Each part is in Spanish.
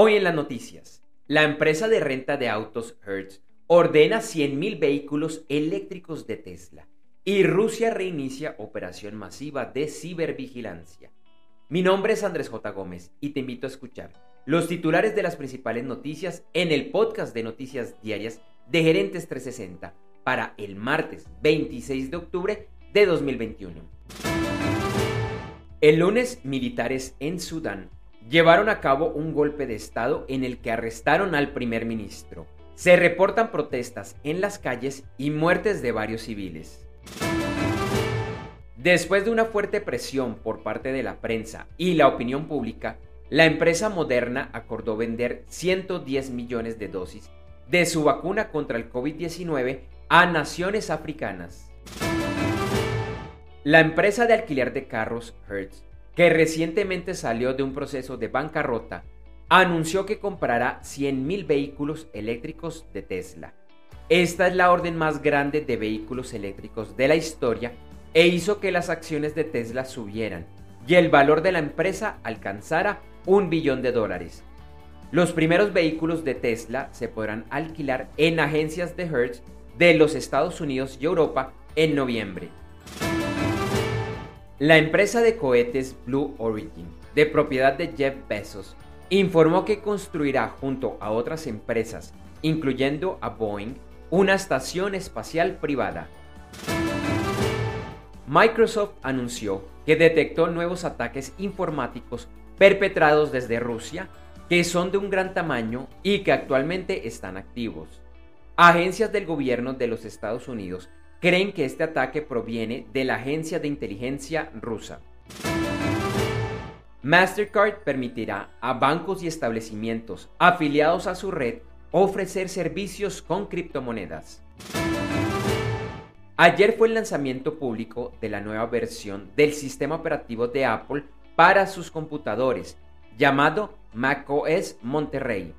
Hoy en las noticias, la empresa de renta de autos Hertz ordena 100.000 vehículos eléctricos de Tesla y Rusia reinicia operación masiva de cibervigilancia. Mi nombre es Andrés J. Gómez y te invito a escuchar los titulares de las principales noticias en el podcast de noticias diarias de Gerentes 360 para el martes 26 de octubre de 2021. El lunes, militares en Sudán llevaron a cabo un golpe de Estado en el que arrestaron al primer ministro. Se reportan protestas en las calles y muertes de varios civiles. Después de una fuerte presión por parte de la prensa y la opinión pública, la empresa Moderna acordó vender 110 millones de dosis de su vacuna contra el COVID-19 a naciones africanas. La empresa de alquiler de carros Hertz que recientemente salió de un proceso de bancarrota, anunció que comprará 100.000 vehículos eléctricos de Tesla. Esta es la orden más grande de vehículos eléctricos de la historia e hizo que las acciones de Tesla subieran y el valor de la empresa alcanzara un billón de dólares. Los primeros vehículos de Tesla se podrán alquilar en agencias de Hertz de los Estados Unidos y Europa en noviembre. La empresa de cohetes Blue Origin, de propiedad de Jeff Bezos, informó que construirá junto a otras empresas, incluyendo a Boeing, una estación espacial privada. Microsoft anunció que detectó nuevos ataques informáticos perpetrados desde Rusia que son de un gran tamaño y que actualmente están activos. Agencias del gobierno de los Estados Unidos creen que este ataque proviene de la agencia de inteligencia rusa. Mastercard permitirá a bancos y establecimientos afiliados a su red ofrecer servicios con criptomonedas. Ayer fue el lanzamiento público de la nueva versión del sistema operativo de Apple para sus computadores, llamado macOS Monterrey.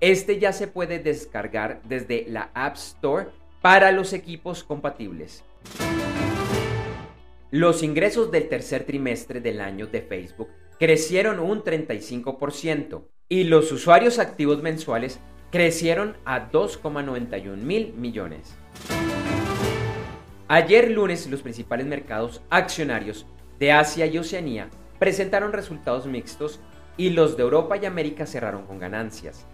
Este ya se puede descargar desde la App Store para los equipos compatibles. Los ingresos del tercer trimestre del año de Facebook crecieron un 35% y los usuarios activos mensuales crecieron a 2,91 mil millones. Ayer lunes los principales mercados accionarios de Asia y Oceanía presentaron resultados mixtos y los de Europa y América cerraron con ganancias.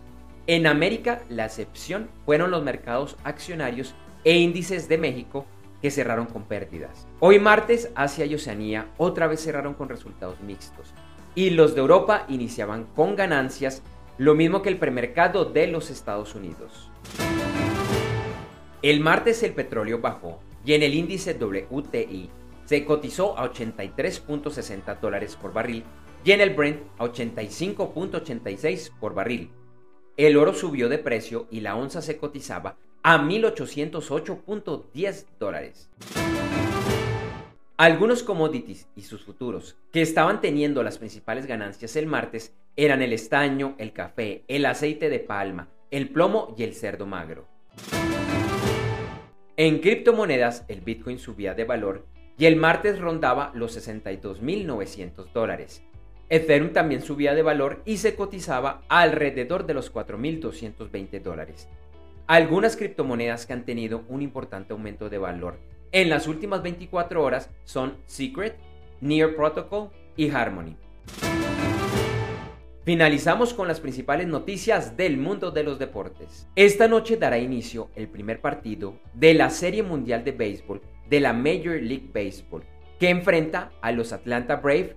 En América, la excepción fueron los mercados accionarios e índices de México que cerraron con pérdidas. Hoy martes, Asia y Oceanía otra vez cerraron con resultados mixtos y los de Europa iniciaban con ganancias, lo mismo que el premercado de los Estados Unidos. El martes el petróleo bajó y en el índice WTI se cotizó a 83.60 dólares por barril y en el Brent a 85.86 por barril. El oro subió de precio y la onza se cotizaba a 1.808.10 dólares. Algunos commodities y sus futuros que estaban teniendo las principales ganancias el martes eran el estaño, el café, el aceite de palma, el plomo y el cerdo magro. En criptomonedas el Bitcoin subía de valor y el martes rondaba los 62.900 dólares. Ethereum también subía de valor y se cotizaba alrededor de los 4.220 dólares. Algunas criptomonedas que han tenido un importante aumento de valor en las últimas 24 horas son Secret, Near Protocol y Harmony. Finalizamos con las principales noticias del mundo de los deportes. Esta noche dará inicio el primer partido de la Serie Mundial de Béisbol de la Major League Baseball, que enfrenta a los Atlanta Braves